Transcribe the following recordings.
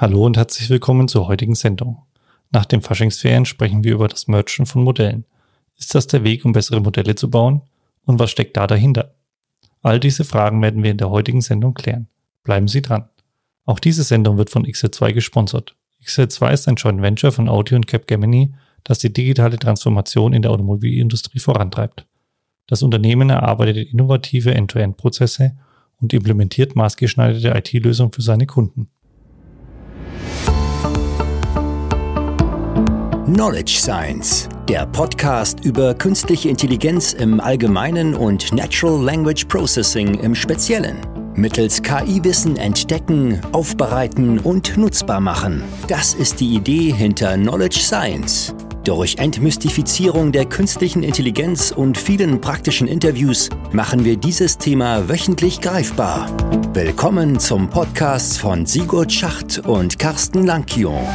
Hallo und herzlich willkommen zur heutigen Sendung. Nach den Faschingsferien sprechen wir über das Merchen von Modellen. Ist das der Weg, um bessere Modelle zu bauen? Und was steckt da dahinter? All diese Fragen werden wir in der heutigen Sendung klären. Bleiben Sie dran. Auch diese Sendung wird von XL2 gesponsert. XL2 ist ein Joint Venture von Audi und Capgemini, das die digitale Transformation in der Automobilindustrie vorantreibt. Das Unternehmen erarbeitet innovative End-to-End-Prozesse und implementiert maßgeschneiderte IT-Lösungen für seine Kunden. Knowledge Science, der Podcast über künstliche Intelligenz im Allgemeinen und Natural Language Processing im Speziellen. Mittels KI-Wissen entdecken, aufbereiten und nutzbar machen. Das ist die Idee hinter Knowledge Science. Durch Entmystifizierung der künstlichen Intelligenz und vielen praktischen Interviews machen wir dieses Thema wöchentlich greifbar. Willkommen zum Podcast von Sigurd Schacht und Carsten Lankion.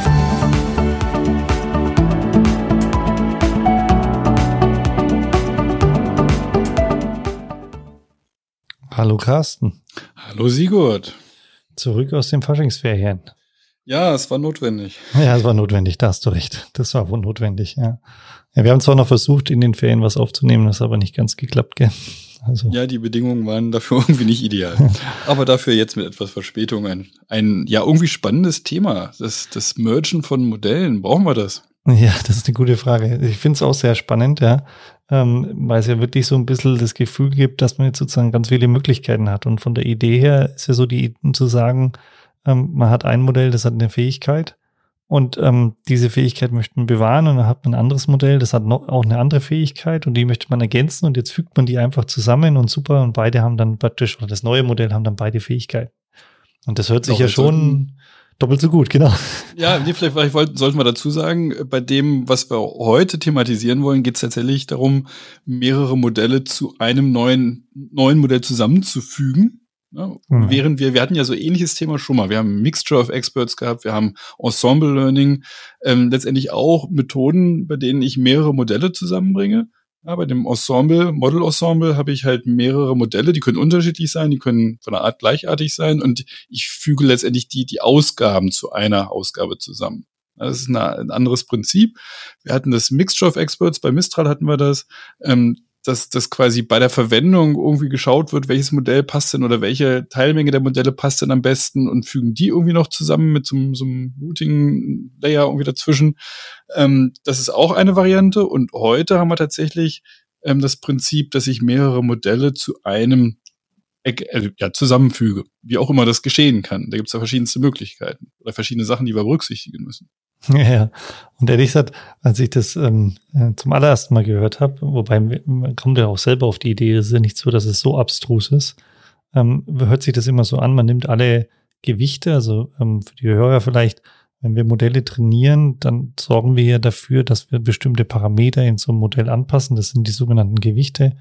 Hallo Carsten. Hallo Sigurd. Zurück aus den Faschingsferien. Ja, es war notwendig. Ja, es war notwendig, da hast du recht. Das war wohl notwendig, ja. ja. Wir haben zwar noch versucht, in den Ferien was aufzunehmen, das hat aber nicht ganz geklappt, gell? Also. Ja, die Bedingungen waren dafür irgendwie nicht ideal. aber dafür jetzt mit etwas Verspätung ein, ein ja irgendwie spannendes Thema. Das, das Mergen von Modellen. Brauchen wir das? Ja, das ist eine gute Frage. Ich finde es auch sehr spannend, ja ähm, weil es ja wirklich so ein bisschen das Gefühl gibt, dass man jetzt sozusagen ganz viele Möglichkeiten hat. Und von der Idee her ist ja so die zu sagen, ähm, man hat ein Modell, das hat eine Fähigkeit und ähm, diese Fähigkeit möchte man bewahren und dann hat man ein anderes Modell, das hat noch auch eine andere Fähigkeit und die möchte man ergänzen und jetzt fügt man die einfach zusammen und super und beide haben dann praktisch, oder das neue Modell haben dann beide Fähigkeiten. Und das hört sich ja schon Doppelt so gut, genau. Ja, nee, vielleicht, vielleicht sollten wir dazu sagen, bei dem, was wir heute thematisieren wollen, geht es tatsächlich darum, mehrere Modelle zu einem neuen, neuen Modell zusammenzufügen. Ja, mhm. Während wir, wir hatten ja so ähnliches Thema schon mal. Wir haben Mixture of Experts gehabt, wir haben Ensemble Learning, ähm, letztendlich auch Methoden, bei denen ich mehrere Modelle zusammenbringe. Ja, bei dem Ensemble, Model Ensemble, habe ich halt mehrere Modelle, die können unterschiedlich sein, die können von der Art gleichartig sein und ich füge letztendlich die, die Ausgaben zu einer Ausgabe zusammen. Das ist eine, ein anderes Prinzip. Wir hatten das Mixture of Experts, bei Mistral hatten wir das. Ähm, dass, dass quasi bei der Verwendung irgendwie geschaut wird, welches Modell passt denn oder welche Teilmenge der Modelle passt denn am besten und fügen die irgendwie noch zusammen mit so, so einem Routing-Layer irgendwie dazwischen. Ähm, das ist auch eine Variante. Und heute haben wir tatsächlich ähm, das Prinzip, dass ich mehrere Modelle zu einem äh, ja, zusammenfüge, wie auch immer das geschehen kann. Da gibt es ja verschiedenste Möglichkeiten oder verschiedene Sachen, die wir berücksichtigen müssen. Ja, ja. Und ehrlich gesagt, als ich das ähm, äh, zum allerersten Mal gehört habe, wobei man kommt ja auch selber auf die Idee, es ist ja nicht so, dass es so abstrus ist, ähm, hört sich das immer so an, man nimmt alle Gewichte, also ähm, für die Hörer vielleicht, wenn wir Modelle trainieren, dann sorgen wir ja dafür, dass wir bestimmte Parameter in so einem Modell anpassen. Das sind die sogenannten Gewichte.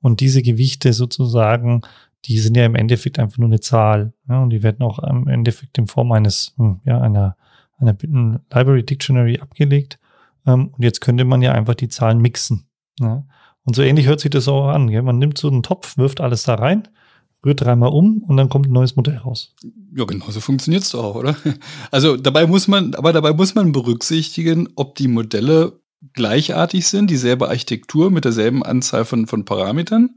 Und diese Gewichte sozusagen, die sind ja im Endeffekt einfach nur eine Zahl. Ja, und die werden auch im Endeffekt in Form eines, hm, ja, einer einer Library Dictionary abgelegt. Ähm, und jetzt könnte man ja einfach die Zahlen mixen. Ja? Und so ähnlich hört sich das auch an. Gell? Man nimmt so einen Topf, wirft alles da rein, rührt dreimal um und dann kommt ein neues Modell raus. Ja, genau so funktioniert es doch auch, oder? Also dabei muss man, aber dabei muss man berücksichtigen, ob die Modelle gleichartig sind, dieselbe Architektur mit derselben Anzahl von, von Parametern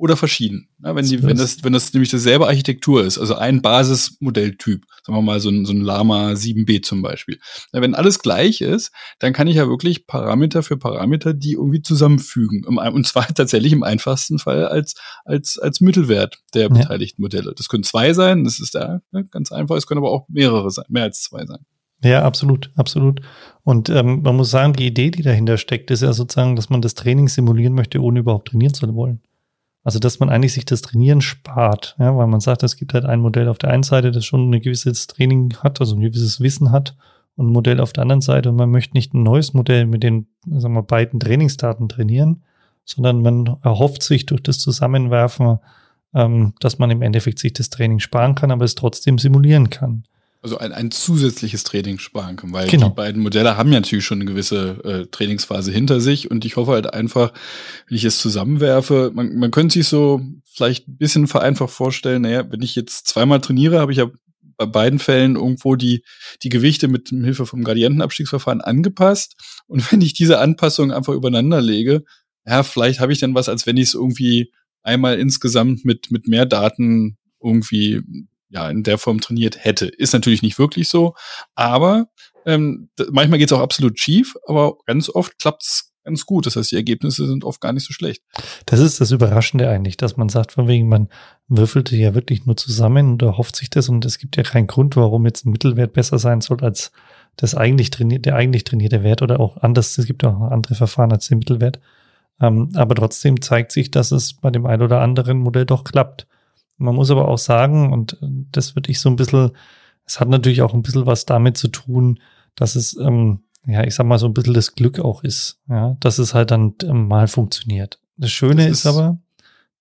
oder verschieden. Ja, wenn, die, wenn, das, wenn das nämlich dieselbe Architektur ist, also ein Basismodelltyp, sagen wir mal so ein, so ein Lama 7b zum Beispiel. Ja, wenn alles gleich ist, dann kann ich ja wirklich Parameter für Parameter die irgendwie zusammenfügen. Und zwar tatsächlich im einfachsten Fall als, als, als Mittelwert der ja. beteiligten Modelle. Das können zwei sein, das ist da ne, ganz einfach. Es können aber auch mehrere sein, mehr als zwei sein. Ja, absolut, absolut. Und ähm, man muss sagen, die Idee, die dahinter steckt, ist ja sozusagen, dass man das Training simulieren möchte, ohne überhaupt trainieren zu wollen. Also, dass man eigentlich sich das Trainieren spart, ja, weil man sagt, es gibt halt ein Modell auf der einen Seite, das schon ein gewisses Training hat, also ein gewisses Wissen hat, und ein Modell auf der anderen Seite. Und man möchte nicht ein neues Modell mit den, sagen wir, beiden Trainingsdaten trainieren, sondern man erhofft sich durch das Zusammenwerfen, ähm, dass man im Endeffekt sich das Training sparen kann, aber es trotzdem simulieren kann. Also ein, ein zusätzliches Training sparen kann, weil genau. die beiden Modelle haben ja natürlich schon eine gewisse äh, Trainingsphase hinter sich und ich hoffe halt einfach, wenn ich es zusammenwerfe, man, man könnte sich so vielleicht ein bisschen vereinfacht vorstellen, naja, wenn ich jetzt zweimal trainiere, habe ich ja bei beiden Fällen irgendwo die, die Gewichte mit Hilfe vom Gradientenabstiegsverfahren angepasst. Und wenn ich diese Anpassung einfach übereinander lege, ja, vielleicht habe ich dann was, als wenn ich es irgendwie einmal insgesamt mit, mit mehr Daten irgendwie ja in der Form trainiert hätte. Ist natürlich nicht wirklich so, aber ähm, manchmal geht es auch absolut schief, aber ganz oft klappt's ganz gut. Das heißt, die Ergebnisse sind oft gar nicht so schlecht. Das ist das Überraschende eigentlich, dass man sagt, von wegen, man würfelte ja wirklich nur zusammen und erhofft sich das und es gibt ja keinen Grund, warum jetzt ein Mittelwert besser sein soll als das eigentlich trainiert, der eigentlich trainierte Wert oder auch anders. Es gibt auch andere Verfahren als den Mittelwert. Ähm, aber trotzdem zeigt sich, dass es bei dem ein oder anderen Modell doch klappt. Man muss aber auch sagen, und das würde ich so ein bisschen, es hat natürlich auch ein bisschen was damit zu tun, dass es, ähm, ja, ich sag mal, so ein bisschen das Glück auch ist, ja, dass es halt dann ähm, mal funktioniert. Das Schöne das ist, ist aber,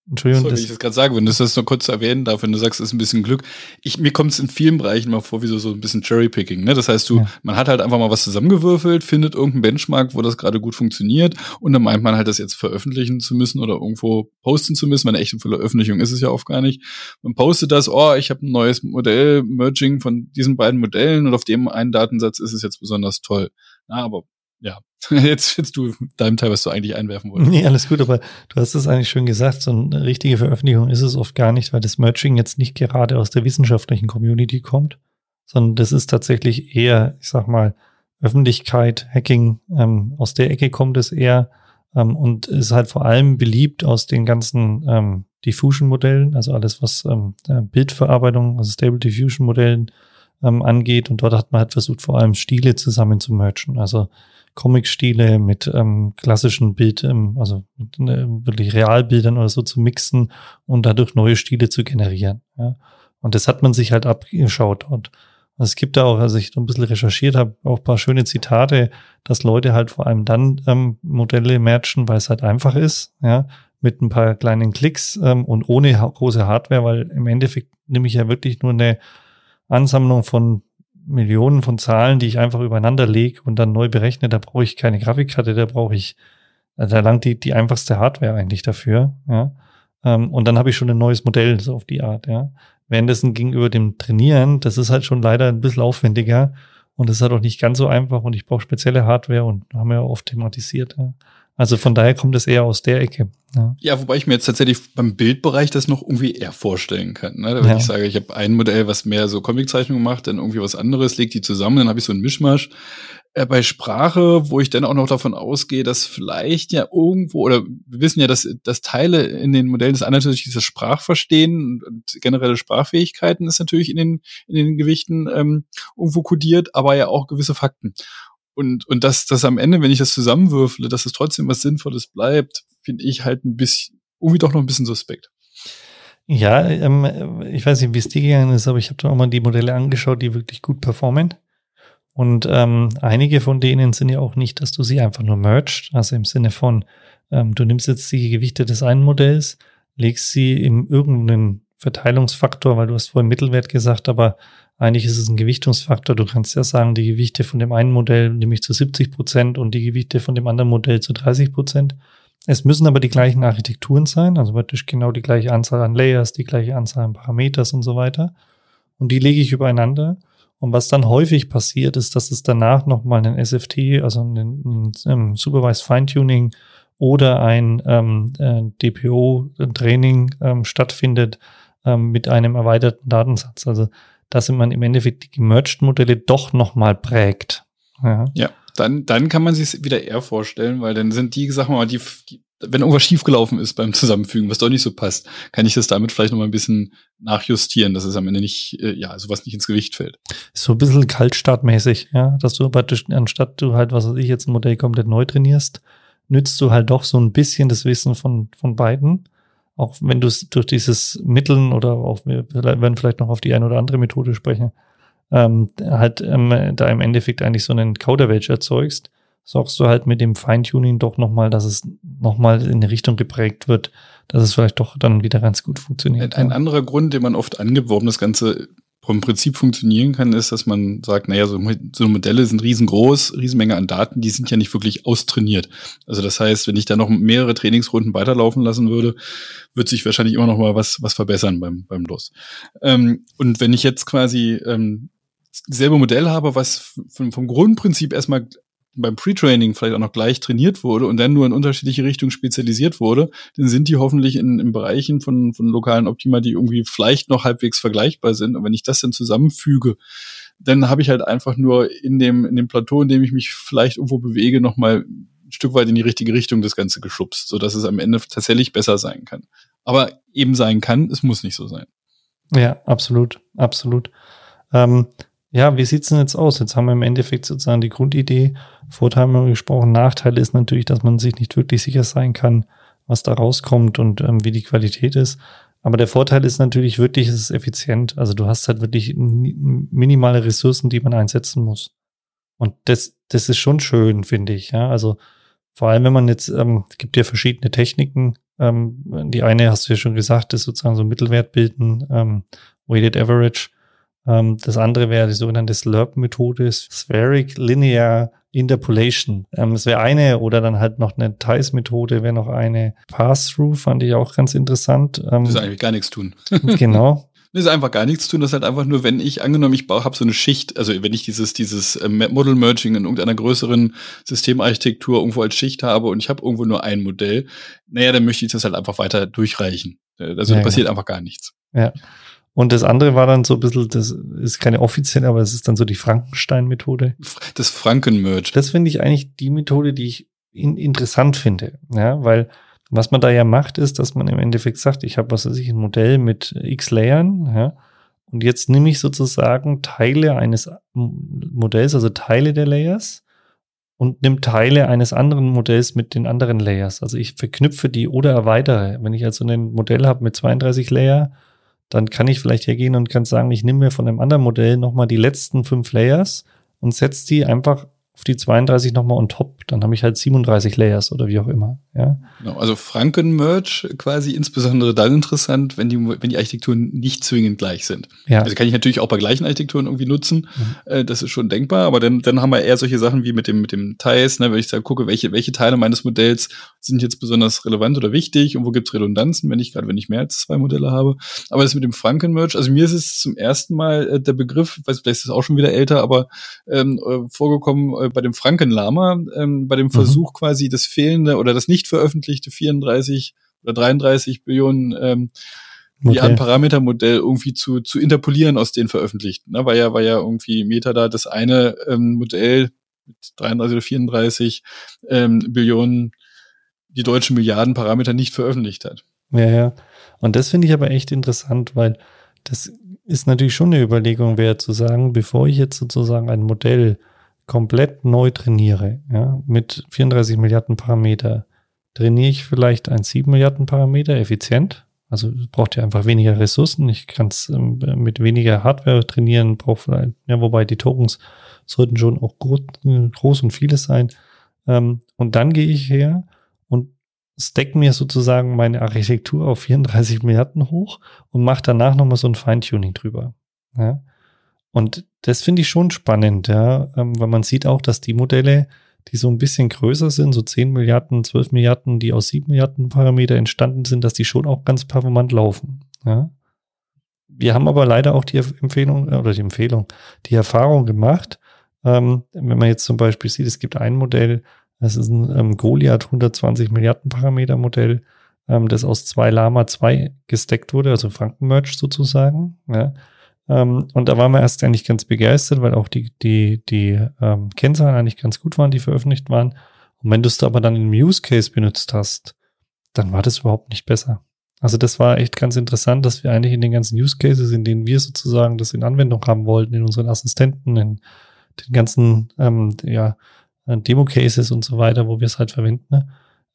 Entschuldigung. Sorry, das, ich das gerade sagen, wenn du das nur kurz erwähnen darf, wenn du sagst, es ist ein bisschen Glück. Ich, mir kommt es in vielen Bereichen mal vor, wie so, so ein bisschen Cherrypicking. Ne? Das heißt, du, ja. man hat halt einfach mal was zusammengewürfelt, findet irgendeinen Benchmark, wo das gerade gut funktioniert und dann meint man halt, das jetzt veröffentlichen zu müssen oder irgendwo posten zu müssen. Eine echte Veröffentlichung ist es ja oft gar nicht. Man postet das, oh, ich habe ein neues Modell, Merging von diesen beiden Modellen und auf dem einen Datensatz ist es jetzt besonders toll. Na, aber ja, jetzt willst du deinem Teil, was du eigentlich einwerfen wolltest. Nee, alles gut, aber du hast es eigentlich schön gesagt, so eine richtige Veröffentlichung ist es oft gar nicht, weil das Merging jetzt nicht gerade aus der wissenschaftlichen Community kommt, sondern das ist tatsächlich eher, ich sag mal, Öffentlichkeit, Hacking, ähm, aus der Ecke kommt es eher ähm, und ist halt vor allem beliebt aus den ganzen ähm, Diffusion-Modellen, also alles, was ähm, Bildverarbeitung, also Stable Diffusion-Modellen ähm, angeht. Und dort hat man halt versucht, vor allem Stile zusammen zu mergen. Also Comic-Stile mit ähm, klassischen Bild, ähm, also mit äh, wirklich Realbildern oder so zu mixen und dadurch neue Stile zu generieren. Ja. Und das hat man sich halt abgeschaut dort. Es gibt da auch, als ich ein bisschen recherchiert habe, auch paar schöne Zitate, dass Leute halt vor allem dann ähm, Modelle matchen, weil es halt einfach ist, ja, mit ein paar kleinen Klicks ähm, und ohne ha große Hardware, weil im Endeffekt nehme ich ja wirklich nur eine Ansammlung von Millionen von Zahlen, die ich einfach übereinander lege und dann neu berechne, da brauche ich keine Grafikkarte, da brauche ich, da langt die, die einfachste Hardware eigentlich dafür, ja. Ähm, und dann habe ich schon ein neues Modell, so auf die Art, ja. Währenddessen gegenüber dem Trainieren, das ist halt schon leider ein bisschen aufwendiger und das ist halt auch nicht ganz so einfach und ich brauche spezielle Hardware und haben wir ja oft thematisiert, ja. Also von daher kommt es eher aus der Ecke. Ja. ja, wobei ich mir jetzt tatsächlich beim Bildbereich das noch irgendwie eher vorstellen kann. Ne? Wenn ja. ich sage, ich habe ein Modell, was mehr so Comiczeichnungen macht, dann irgendwie was anderes, legt die zusammen, dann habe ich so einen Mischmasch. Äh, bei Sprache, wo ich dann auch noch davon ausgehe, dass vielleicht ja irgendwo, oder wir wissen ja, dass, dass Teile in den Modellen des anderen natürlich dieses Sprachverstehen und generelle Sprachfähigkeiten ist natürlich in den, in den Gewichten ähm, irgendwo kodiert, aber ja auch gewisse Fakten. Und, und dass das am Ende, wenn ich das zusammenwürfle, dass es trotzdem was Sinnvolles bleibt, finde ich halt ein bisschen, irgendwie doch noch ein bisschen suspekt. Ja, ähm, ich weiß nicht, wie es dir gegangen ist, aber ich habe da auch mal die Modelle angeschaut, die wirklich gut performen. Und ähm, einige von denen sind ja auch nicht, dass du sie einfach nur merged, also im Sinne von, ähm, du nimmst jetzt die Gewichte des einen Modells, legst sie in irgendeinen Verteilungsfaktor, weil du hast vorhin Mittelwert gesagt, aber eigentlich ist es ein Gewichtungsfaktor. Du kannst ja sagen, die Gewichte von dem einen Modell nehme ich zu 70 Prozent und die Gewichte von dem anderen Modell zu 30 Prozent. Es müssen aber die gleichen Architekturen sein, also praktisch genau die gleiche Anzahl an Layers, die gleiche Anzahl an Parameters und so weiter. Und die lege ich übereinander. Und was dann häufig passiert, ist, dass es danach nochmal einen SFT, also ein, ein, ein Supervised Feintuning oder ein ähm, äh, DPO-Training ähm, stattfindet ähm, mit einem erweiterten Datensatz. Also dass man im Endeffekt die gemerged Modelle doch nochmal prägt. Ja. ja, dann, dann kann man sich wieder eher vorstellen, weil dann sind die, wir mal, die, die wenn irgendwas schiefgelaufen ist beim Zusammenfügen, was doch nicht so passt, kann ich das damit vielleicht noch mal ein bisschen nachjustieren, dass es am Ende nicht, äh, ja, sowas nicht ins Gewicht fällt. So ein bisschen kaltstartmäßig, ja, dass du praktisch, anstatt du halt, was weiß ich, jetzt ein Modell komplett neu trainierst, nützt du halt doch so ein bisschen das Wissen von, von beiden auch wenn du es durch dieses Mitteln oder auch wir werden vielleicht noch auf die eine oder andere Methode sprechen, ähm, halt ähm, da im Endeffekt eigentlich so einen Kauderwelsch erzeugst, sorgst du halt mit dem Feintuning doch nochmal, dass es nochmal in eine Richtung geprägt wird, dass es vielleicht doch dann wieder ganz gut funktioniert. Ein, ein anderer Grund, den man oft angibt, warum das Ganze vom Prinzip funktionieren kann, ist, dass man sagt, naja, so, so Modelle sind riesengroß, Riesenmenge an Daten, die sind ja nicht wirklich austrainiert. Also das heißt, wenn ich da noch mehrere Trainingsrunden weiterlaufen lassen würde, wird sich wahrscheinlich immer noch mal was, was verbessern beim, beim DOS. Ähm, und wenn ich jetzt quasi ähm, selbe Modell habe, was vom Grundprinzip erstmal beim Pre-Training vielleicht auch noch gleich trainiert wurde und dann nur in unterschiedliche Richtungen spezialisiert wurde, dann sind die hoffentlich in, in Bereichen von, von lokalen Optima, die irgendwie vielleicht noch halbwegs vergleichbar sind. Und wenn ich das dann zusammenfüge, dann habe ich halt einfach nur in dem, in dem Plateau, in dem ich mich vielleicht irgendwo bewege, nochmal ein Stück weit in die richtige Richtung das Ganze geschubst, sodass es am Ende tatsächlich besser sein kann. Aber eben sein kann, es muss nicht so sein. Ja, absolut, absolut. Ähm, ja, wie sieht's denn jetzt aus? Jetzt haben wir im Endeffekt sozusagen die Grundidee, Vorteil haben wir gesprochen, Nachteil ist natürlich, dass man sich nicht wirklich sicher sein kann, was da rauskommt und ähm, wie die Qualität ist. Aber der Vorteil ist natürlich wirklich, es ist effizient. Also du hast halt wirklich minimale Ressourcen, die man einsetzen muss. Und das, das ist schon schön, finde ich. Ja, also vor allem, wenn man jetzt, ähm, es gibt ja verschiedene Techniken. Ähm, die eine hast du ja schon gesagt, ist sozusagen so Mittelwert bilden, ähm, Weighted Average. Ähm, das andere wäre die sogenannte SLURP-Methode, Spheric Linear Interpolation. Ähm, es wäre eine oder dann halt noch eine Theis-Methode, wäre noch eine Pass-Through, fand ich auch ganz interessant. Ähm, das ist eigentlich gar nichts tun. genau. Das ist einfach gar nichts tun. Das ist halt einfach nur, wenn ich angenommen, ich habe so eine Schicht, also wenn ich dieses dieses äh, Model Merging in irgendeiner größeren Systemarchitektur irgendwo als Schicht habe und ich habe irgendwo nur ein Modell, naja, dann möchte ich das halt einfach weiter durchreichen. Äh, also ja, passiert ja. einfach gar nichts. Ja. Und das andere war dann so ein bisschen, das ist keine offizielle, aber es ist dann so die Frankenstein-Methode. Das Franken-Merge. Das finde ich eigentlich die Methode, die ich in, interessant finde. Ja, weil was man da ja macht, ist, dass man im Endeffekt sagt, ich habe, was weiß ich, ein Modell mit x Layern, ja, und jetzt nehme ich sozusagen Teile eines Modells, also Teile der Layers, und nimm Teile eines anderen Modells mit den anderen Layers. Also ich verknüpfe die oder erweitere. Wenn ich also ein Modell habe mit 32 Layer, dann kann ich vielleicht hergehen und kann sagen, ich nehme mir von einem anderen Modell nochmal die letzten fünf Layers und setze die einfach auf die 32 nochmal on top. Dann habe ich halt 37 Layers oder wie auch immer. Ja. Genau, also Franken-Merge quasi insbesondere dann interessant, wenn die, wenn die Architekturen nicht zwingend gleich sind. Ja. Also kann ich natürlich auch bei gleichen Architekturen irgendwie nutzen. Mhm. Äh, das ist schon denkbar, aber dann, dann haben wir eher solche Sachen wie mit dem, mit dem Teils, ne, wenn ich da gucke, welche, welche Teile meines Modells sind jetzt besonders relevant oder wichtig und wo gibt's Redundanzen, wenn ich gerade, wenn ich mehr als zwei Modelle habe. Aber das mit dem Franken-Merge, also mir ist es zum ersten Mal äh, der Begriff, weiß, vielleicht ist es auch schon wieder älter, aber ähm, äh, vorgekommen, äh, bei dem Frankenlama, ähm, bei dem mhm. Versuch quasi das fehlende oder das nicht veröffentlichte 34 oder 33 Billionen ähm, Milliarden Parametermodell irgendwie zu, zu interpolieren aus den veröffentlichten. Ne? War ja, war ja irgendwie Meta da das eine ähm, Modell mit 33 oder 34 ähm, Billionen die deutschen Milliarden Parameter nicht veröffentlicht hat. Ja, ja. Und das finde ich aber echt interessant, weil das ist natürlich schon eine Überlegung wert zu sagen, bevor ich jetzt sozusagen ein Modell komplett neu trainiere, ja, mit 34 Milliarden Parameter, trainiere ich vielleicht ein 7 Milliarden Parameter effizient. Also braucht ja einfach weniger Ressourcen. Ich kann es ähm, mit weniger Hardware trainieren, braucht vielleicht, ja, wobei die Tokens sollten schon auch groß, groß und vieles sein. Ähm, und dann gehe ich her und stack mir sozusagen meine Architektur auf 34 Milliarden hoch und mache danach nochmal so ein Feintuning drüber. Ja. Und das finde ich schon spannend, ja, ähm, weil man sieht auch, dass die Modelle, die so ein bisschen größer sind, so 10 Milliarden, 12 Milliarden, die aus 7 Milliarden Parameter entstanden sind, dass die schon auch ganz performant laufen. Ja. Wir haben aber leider auch die Empfehlung äh, oder die Empfehlung, die Erfahrung gemacht, ähm, wenn man jetzt zum Beispiel sieht, es gibt ein Modell, das ist ein ähm, Goliath 120 Milliarden Parameter Modell, ähm, das aus zwei Lama 2 gesteckt wurde, also Frankenmerch sozusagen. Ja. Ähm, und da waren wir erst eigentlich ganz begeistert, weil auch die, die, die ähm, Kennzahlen eigentlich ganz gut waren, die veröffentlicht waren. Und wenn du es aber dann im Use Case benutzt hast, dann war das überhaupt nicht besser. Also das war echt ganz interessant, dass wir eigentlich in den ganzen Use Cases, in denen wir sozusagen das in Anwendung haben wollten, in unseren Assistenten, in den ganzen ähm, ja, Demo-Cases und so weiter, wo wir es halt verwenden, ne?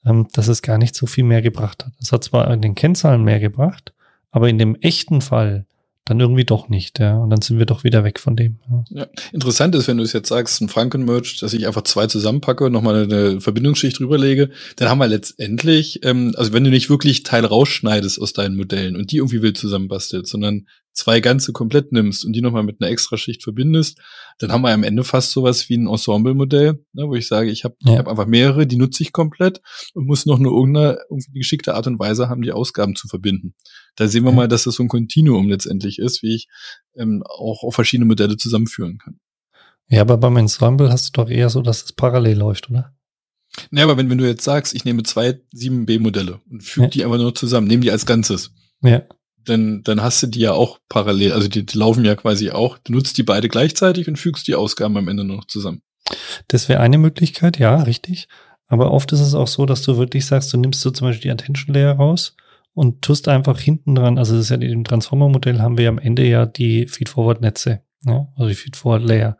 ähm, dass es gar nicht so viel mehr gebracht hat. Es hat zwar in den Kennzahlen mehr gebracht, aber in dem echten Fall dann irgendwie doch nicht, ja. Und dann sind wir doch wieder weg von dem. Ja, ja. interessant ist, wenn du es jetzt sagst, ein Franken-Merge, dass ich einfach zwei zusammenpacke, nochmal eine Verbindungsschicht drüberlege, dann haben wir letztendlich, ähm, also wenn du nicht wirklich Teil rausschneidest aus deinen Modellen und die irgendwie wild zusammenbastelst, sondern zwei ganze komplett nimmst und die nochmal mit einer Extraschicht verbindest, dann haben wir am Ende fast sowas wie ein Ensemble-Modell, ne, wo ich sage, ich habe ja. hab einfach mehrere, die nutze ich komplett und muss noch nur irgendeine geschickte Art und Weise haben, die Ausgaben zu verbinden. Da sehen wir ja. mal, dass das so ein Kontinuum letztendlich ist, wie ich ähm, auch auf verschiedene Modelle zusammenführen kann. Ja, aber beim Ensemble hast du doch eher so, dass es parallel läuft, oder? Ja, aber wenn, wenn du jetzt sagst, ich nehme zwei 7B-Modelle und füge ja. die einfach nur zusammen, nehme die als Ganzes. Ja. Dann, dann hast du die ja auch parallel, also die, die laufen ja quasi auch. Du nutzt die beide gleichzeitig und fügst die Ausgaben am Ende noch zusammen. Das wäre eine Möglichkeit, ja, richtig. Aber oft ist es auch so, dass du wirklich sagst, du nimmst so zum Beispiel die Attention Layer raus und tust einfach hinten dran, also das ist ja im Transformer-Modell haben wir am Ende ja die Feed-Forward-Netze, ja, also die Feed-Forward-Layer.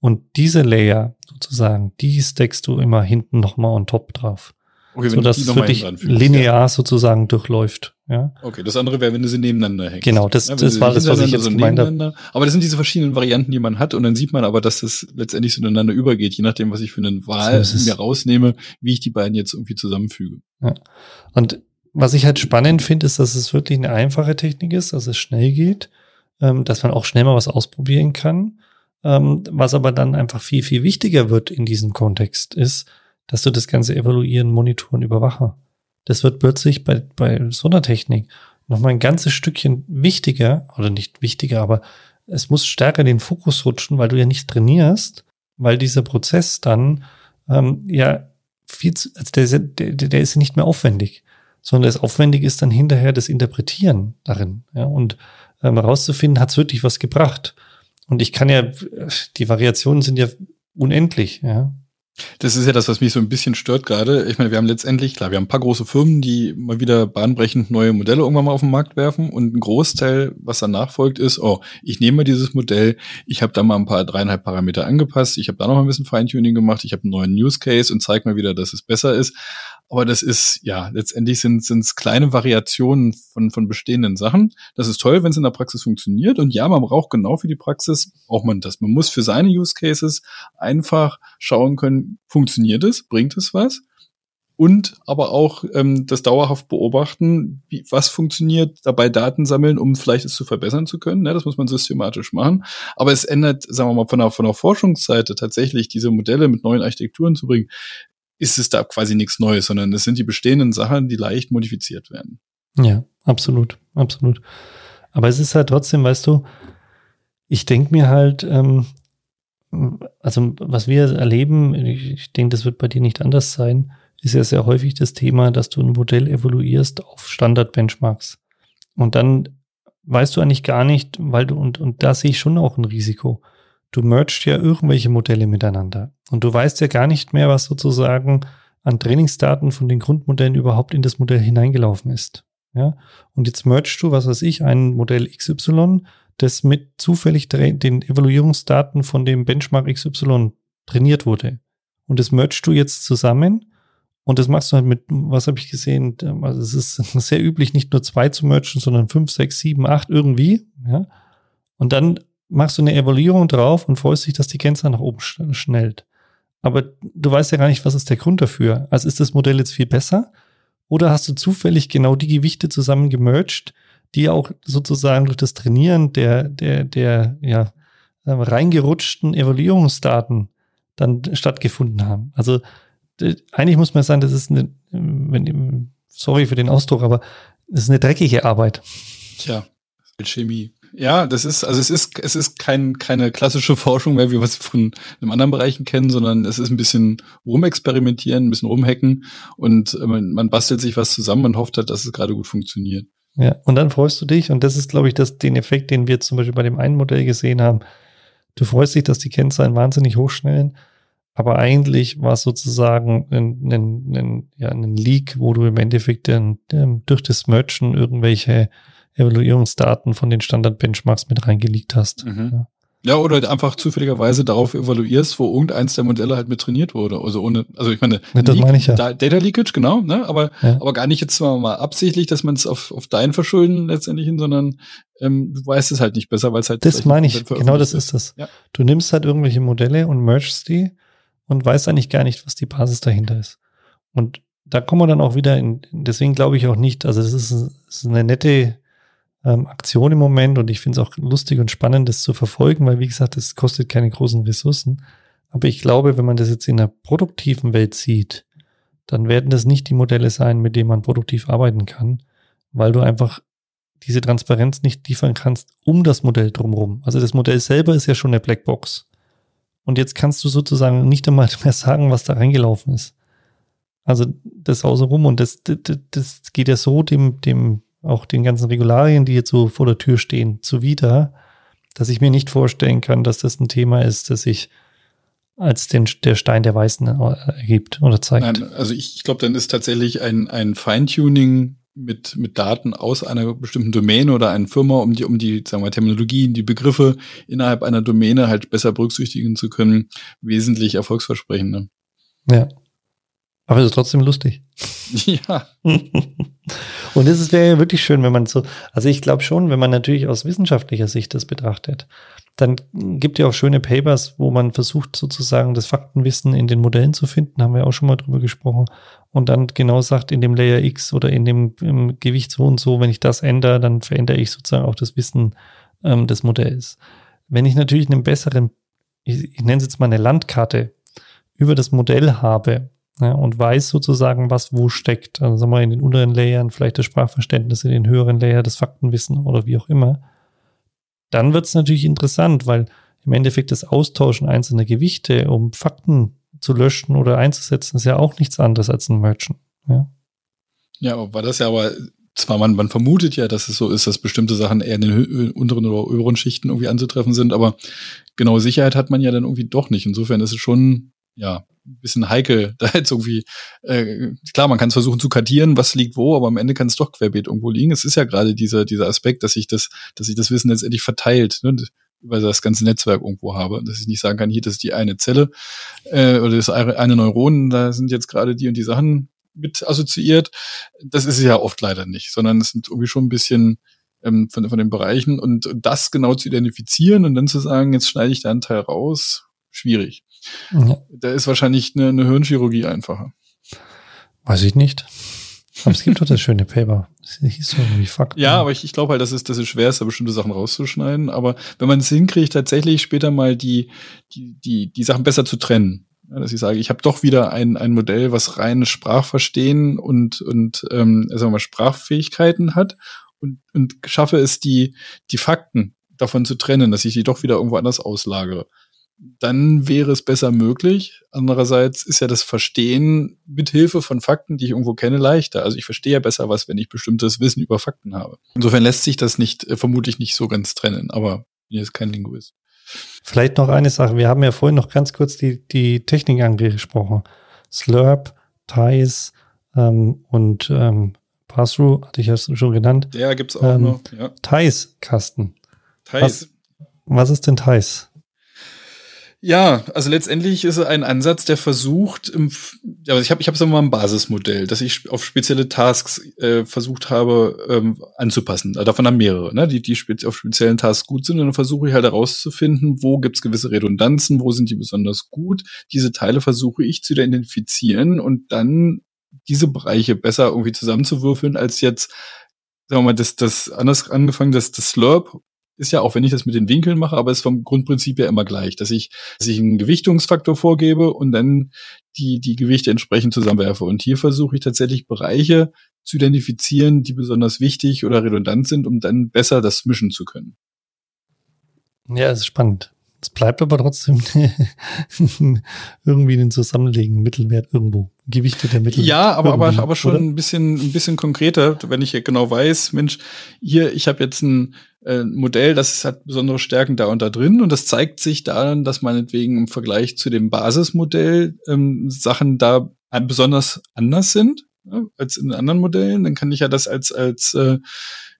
Und diese Layer sozusagen, die stackst du immer hinten nochmal on top drauf. Okay, so dass es wirklich linear ja. sozusagen durchläuft. Ja. Okay, das andere wäre, wenn du sie nebeneinander hängst. Genau, das, ja, das war das, was ich jetzt so gemeint habe. Aber das sind diese verschiedenen Varianten, die man hat und dann sieht man aber, dass das letztendlich so ineinander übergeht, je nachdem, was ich für eine Wahl so mir rausnehme, wie ich die beiden jetzt irgendwie zusammenfüge. Ja. Und was ich halt spannend finde, ist, dass es wirklich eine einfache Technik ist, dass es schnell geht, ähm, dass man auch schnell mal was ausprobieren kann ähm, was aber dann einfach viel, viel wichtiger wird in diesem Kontext, ist, dass du das Ganze evaluieren, monitoren, überwachen. Das wird plötzlich bei, bei so einer Technik nochmal ein ganzes Stückchen wichtiger, oder nicht wichtiger, aber es muss stärker den Fokus rutschen, weil du ja nicht trainierst, weil dieser Prozess dann ähm, ja viel zu, also der, der, der ist nicht mehr aufwendig, sondern das aufwendig ist dann hinterher das Interpretieren darin. Ja, und ähm, herauszufinden, hat es wirklich was gebracht. Und ich kann ja, die Variationen sind ja unendlich, ja. Das ist ja das, was mich so ein bisschen stört gerade. Ich meine, wir haben letztendlich, klar, wir haben ein paar große Firmen, die mal wieder bahnbrechend neue Modelle irgendwann mal auf den Markt werfen und ein Großteil, was danach folgt, ist, oh, ich nehme dieses Modell, ich habe da mal ein paar dreieinhalb Parameter angepasst, ich habe da noch ein bisschen Feintuning gemacht, ich habe einen neuen Use Case und zeige mal wieder, dass es besser ist. Aber das ist, ja, letztendlich sind es kleine Variationen von, von bestehenden Sachen. Das ist toll, wenn es in der Praxis funktioniert. Und ja, man braucht genau für die Praxis, braucht man das. Man muss für seine Use Cases einfach schauen können, funktioniert es, bringt es was? Und aber auch ähm, das dauerhaft beobachten, wie, was funktioniert, dabei Daten sammeln, um vielleicht es zu verbessern zu können. Ja, das muss man systematisch machen. Aber es ändert, sagen wir mal, von der, von der Forschungsseite tatsächlich diese Modelle mit neuen Architekturen zu bringen, ist es da quasi nichts Neues, sondern es sind die bestehenden Sachen, die leicht modifiziert werden. Ja, absolut, absolut. Aber es ist halt trotzdem, weißt du, ich denke mir halt, ähm, also was wir erleben, ich denke, das wird bei dir nicht anders sein, ist ja sehr häufig das Thema, dass du ein Modell evaluierst auf Standard-Benchmarks. Und dann weißt du eigentlich gar nicht, weil du, und, und da sehe ich schon auch ein Risiko du mergst ja irgendwelche Modelle miteinander. Und du weißt ja gar nicht mehr, was sozusagen an Trainingsdaten von den Grundmodellen überhaupt in das Modell hineingelaufen ist. Ja, und jetzt mergst du, was weiß ich, ein Modell XY, das mit zufällig den Evaluierungsdaten von dem Benchmark XY trainiert wurde. Und das mergst du jetzt zusammen und das machst du halt mit, was habe ich gesehen, also es ist sehr üblich, nicht nur zwei zu mergen, sondern fünf, sechs, sieben, acht irgendwie. Ja. Und dann machst du eine Evaluierung drauf und freust dich, dass die Kennzahl nach oben schnellt. Aber du weißt ja gar nicht, was ist der Grund dafür. Also ist das Modell jetzt viel besser? Oder hast du zufällig genau die Gewichte zusammen gemerged, die auch sozusagen durch das Trainieren der, der, der, ja, reingerutschten Evaluierungsdaten dann stattgefunden haben? Also, eigentlich muss man sagen, das ist eine, wenn, sorry für den Ausdruck, aber das ist eine dreckige Arbeit. Tja, Chemie. Ja, das ist, also es ist, es ist kein, keine klassische Forschung wie wir es von einem anderen Bereichen kennen, sondern es ist ein bisschen rumexperimentieren, ein bisschen rumhacken und äh, man, man bastelt sich was zusammen und hofft halt, dass es gerade gut funktioniert. Ja, und dann freust du dich, und das ist, glaube ich, das, den Effekt, den wir zum Beispiel bei dem einen Modell gesehen haben. Du freust dich, dass die Kennzahlen wahnsinnig hochschnellen, aber eigentlich war es sozusagen ein, ein, ein, ja, ein Leak, wo du im Endeffekt dann, durch das Merchen irgendwelche Evaluierungsdaten von den Standard-Benchmarks mit reingelegt hast. Mhm. Ja. Ja, oder einfach zufälligerweise darauf evaluierst, wo irgendeins der Modelle halt mit trainiert wurde. Also ohne, also ich meine, ja, das meine ich ja. Data Leakage, genau, ne? Aber, ja. aber gar nicht jetzt mal, mal absichtlich, dass man es auf, auf dein Verschulden letztendlich hin, sondern ähm, du weißt es halt nicht besser, weil es halt. Das meine ich, genau das ist das. Ja. Du nimmst halt irgendwelche Modelle und mergst die und weißt eigentlich gar nicht, was die Basis dahinter ist. Und da kommen wir dann auch wieder in, deswegen glaube ich auch nicht, also es ist, ist eine nette ähm, Aktion im Moment und ich finde es auch lustig und spannend, das zu verfolgen, weil wie gesagt, es kostet keine großen Ressourcen. Aber ich glaube, wenn man das jetzt in der produktiven Welt sieht, dann werden das nicht die Modelle sein, mit denen man produktiv arbeiten kann, weil du einfach diese Transparenz nicht liefern kannst um das Modell drumherum. Also das Modell selber ist ja schon eine Blackbox. Und jetzt kannst du sozusagen nicht einmal mehr sagen, was da reingelaufen ist. Also das außenrum und das, das, das geht ja so dem, dem, auch den ganzen Regularien, die jetzt so vor der Tür stehen, zuwider, dass ich mir nicht vorstellen kann, dass das ein Thema ist, das sich als den, der Stein der Weißen ergibt oder zeigt. Nein, also ich, ich glaube, dann ist tatsächlich ein, ein Feintuning mit, mit Daten aus einer bestimmten Domäne oder einer Firma, um die, um die, sagen wir, Terminologien, die Begriffe innerhalb einer Domäne halt besser berücksichtigen zu können, wesentlich erfolgsversprechender. Ja. Aber es ist trotzdem lustig. Ja. Und es wäre ja wirklich schön, wenn man so, also ich glaube schon, wenn man natürlich aus wissenschaftlicher Sicht das betrachtet, dann gibt ja auch schöne Papers, wo man versucht sozusagen das Faktenwissen in den Modellen zu finden, haben wir auch schon mal drüber gesprochen, und dann genau sagt, in dem Layer X oder in dem Gewicht so und so, wenn ich das ändere, dann verändere ich sozusagen auch das Wissen ähm, des Modells. Wenn ich natürlich einen besseren, ich, ich nenne es jetzt mal eine Landkarte über das Modell habe, ja, und weiß sozusagen, was wo steckt. Also sagen wir in den unteren Layern, vielleicht das Sprachverständnis, in den höheren Layer das Faktenwissen oder wie auch immer dann wird es natürlich interessant, weil im Endeffekt das Austauschen einzelner Gewichte, um Fakten zu löschen oder einzusetzen, ist ja auch nichts anderes als ein Merchant. Ja, ja war das ja aber zwar man, man vermutet ja, dass es so ist, dass bestimmte Sachen eher in den unteren oder oberen Schichten irgendwie anzutreffen sind, aber genaue Sicherheit hat man ja dann irgendwie doch nicht. Insofern ist es schon ja, ein bisschen heikel, da jetzt irgendwie, äh, klar, man kann es versuchen zu kartieren, was liegt wo, aber am Ende kann es doch querbeet irgendwo liegen. Es ist ja gerade dieser, dieser Aspekt, dass sich das, dass sich das Wissen letztendlich verteilt, ne, über das ganze Netzwerk irgendwo habe, dass ich nicht sagen kann, hier, das ist die eine Zelle, äh, oder das eine Neuron, da sind jetzt gerade die und die Sachen mit assoziiert. Das ist es ja oft leider nicht, sondern es sind irgendwie schon ein bisschen ähm, von, von den Bereichen und das genau zu identifizieren und dann zu sagen, jetzt schneide ich da einen Teil raus, schwierig. Ja. Da ist wahrscheinlich eine, eine Hirnchirurgie einfacher. Weiß ich nicht. Aber es gibt doch das schöne Paper. Das hieß so irgendwie Fakt. Ja, aber ich, ich glaube halt, dass es, dass es schwer ist, da bestimmte Sachen rauszuschneiden. Aber wenn man es hinkriegt, tatsächlich später mal die, die, die, die Sachen besser zu trennen. Ja, dass ich sage, ich habe doch wieder ein, ein Modell, was reines Sprachverstehen und, und ähm, sagen wir mal, Sprachfähigkeiten hat und, und schaffe es, die, die Fakten davon zu trennen, dass ich die doch wieder irgendwo anders auslagere dann wäre es besser möglich. Andererseits ist ja das Verstehen mit Hilfe von Fakten, die ich irgendwo kenne, leichter. Also ich verstehe ja besser was, wenn ich bestimmtes Wissen über Fakten habe. Insofern lässt sich das nicht, äh, vermutlich nicht so ganz trennen, aber mir ist kein Linguist. Vielleicht noch eine Sache. Wir haben ja vorhin noch ganz kurz die, die Technik angesprochen. Slurp, Ties ähm, und ähm, Passthrough hatte ich ja schon genannt. Ja, gibt's auch ähm, noch. Ja. Ties-Kasten. Ties. Was, was ist denn Ties? Ja, also letztendlich ist es ein Ansatz, der versucht, im, ja, ich habe ich hab so mal ein Basismodell, das ich auf spezielle Tasks äh, versucht habe ähm, anzupassen. Davon haben mehrere, ne, die, die spez auf speziellen Tasks gut sind. Und dann versuche ich halt herauszufinden, wo gibt's gewisse Redundanzen, wo sind die besonders gut. Diese Teile versuche ich zu identifizieren und dann diese Bereiche besser irgendwie zusammenzuwürfeln, als jetzt, sagen wir mal, das, das anders angefangen, dass das Slurp ist ja auch, wenn ich das mit den Winkeln mache, aber ist vom Grundprinzip ja immer gleich, dass ich, dass ich einen Gewichtungsfaktor vorgebe und dann die, die Gewichte entsprechend zusammenwerfe. Und hier versuche ich tatsächlich Bereiche zu identifizieren, die besonders wichtig oder redundant sind, um dann besser das mischen zu können. Ja, es ist spannend. Es bleibt aber trotzdem irgendwie ein Zusammenlegen, Mittelwert irgendwo. Gewichte der Mittel. Ja, aber, aber, aber schon oder? ein bisschen, ein bisschen konkreter, wenn ich genau weiß, Mensch, hier, ich habe jetzt ein äh, Modell, das hat besondere Stärken da und da drin und das zeigt sich daran, dass meinetwegen im Vergleich zu dem Basismodell ähm, Sachen da besonders anders sind ja, als in anderen Modellen. Dann kann ich ja das als, als äh,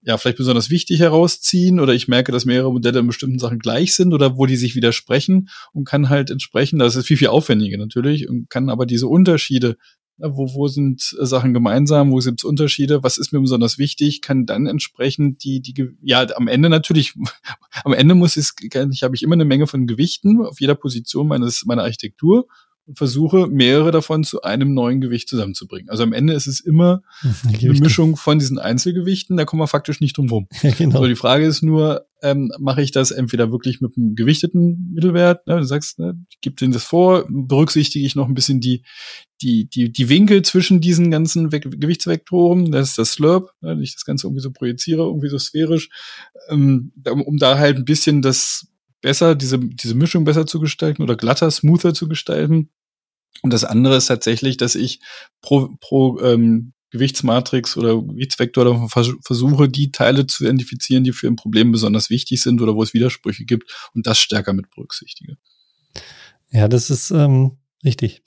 ja, vielleicht besonders wichtig herausziehen oder ich merke, dass mehrere Modelle in bestimmten Sachen gleich sind oder wo die sich widersprechen und kann halt entsprechend, das ist viel, viel aufwendiger natürlich und kann aber diese Unterschiede, wo, wo sind Sachen gemeinsam, wo sind Unterschiede, was ist mir besonders wichtig, kann dann entsprechend die, die, ja, am Ende natürlich, am Ende muss ich, ich habe ich immer eine Menge von Gewichten auf jeder Position meines, meiner Architektur versuche, mehrere davon zu einem neuen Gewicht zusammenzubringen. Also am Ende ist es immer eine Mischung von diesen Einzelgewichten, da kommen wir faktisch nicht drum rum. Ja, genau. Also die Frage ist nur, ähm, mache ich das entweder wirklich mit einem gewichteten Mittelwert, ne, du sagst, ne, ich gebe denen das vor, berücksichtige ich noch ein bisschen die, die, die, die Winkel zwischen diesen ganzen We Gewichtsvektoren, das ist das Slurp, ne, ich das Ganze irgendwie so projiziere, irgendwie so sphärisch, ähm, um, um da halt ein bisschen das besser, diese, diese Mischung besser zu gestalten oder glatter, smoother zu gestalten. Und das andere ist tatsächlich, dass ich pro, pro ähm, Gewichtsmatrix oder Gewichtsvektor versuche, die Teile zu identifizieren, die für ein Problem besonders wichtig sind oder wo es Widersprüche gibt und das stärker mit berücksichtige. Ja, das ist ähm, richtig.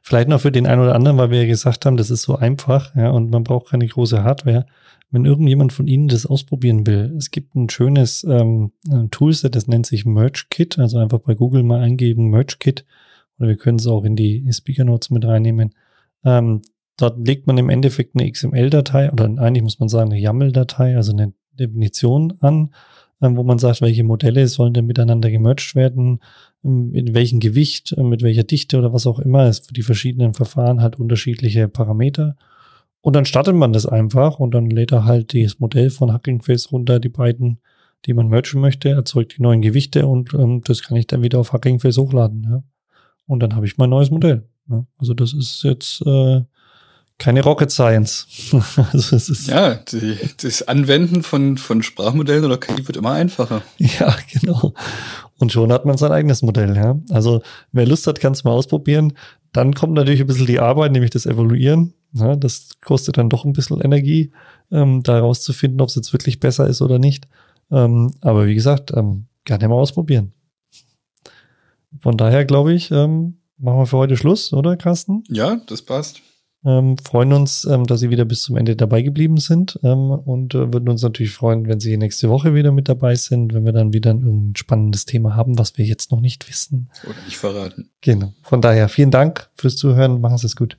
Vielleicht noch für den einen oder anderen, weil wir ja gesagt haben, das ist so einfach, ja, und man braucht keine große Hardware. Wenn irgendjemand von Ihnen das ausprobieren will, es gibt ein schönes ähm, Toolset, das nennt sich Merge Kit, also einfach bei Google mal eingeben Merge Kit oder wir können es auch in die Speaker Notes mit reinnehmen. Ähm, dort legt man im Endeffekt eine XML-Datei oder eigentlich muss man sagen eine YAML-Datei, also eine Definition an, ähm, wo man sagt, welche Modelle sollen denn miteinander gemerged werden, ähm, in welchem Gewicht, äh, mit welcher Dichte oder was auch immer. Es für die verschiedenen Verfahren halt unterschiedliche Parameter. Und dann startet man das einfach und dann lädt er halt das Modell von Hugging Face runter, die beiden, die man mergen möchte, erzeugt die neuen Gewichte und ähm, das kann ich dann wieder auf Hugging Face hochladen. Ja. Und dann habe ich mein neues Modell. Ja. Also das ist jetzt äh, keine Rocket Science. also es ist ja, die, das Anwenden von, von Sprachmodellen oder KI wird immer einfacher. Ja, genau. Und schon hat man sein eigenes Modell, ja. Also wer Lust hat, kann es mal ausprobieren. Dann kommt natürlich ein bisschen die Arbeit, nämlich das Evaluieren. Ja, das kostet dann doch ein bisschen Energie, ähm, da herauszufinden, ob es jetzt wirklich besser ist oder nicht. Ähm, aber wie gesagt, ähm, gerne mal ausprobieren. Von daher glaube ich, ähm, machen wir für heute Schluss, oder Carsten? Ja, das passt. Ähm, freuen uns, ähm, dass Sie wieder bis zum Ende dabei geblieben sind ähm, und äh, würden uns natürlich freuen, wenn Sie nächste Woche wieder mit dabei sind, wenn wir dann wieder ein spannendes Thema haben, was wir jetzt noch nicht wissen. Oder nicht verraten. Genau. Von daher vielen Dank fürs Zuhören. Machen Sie es gut.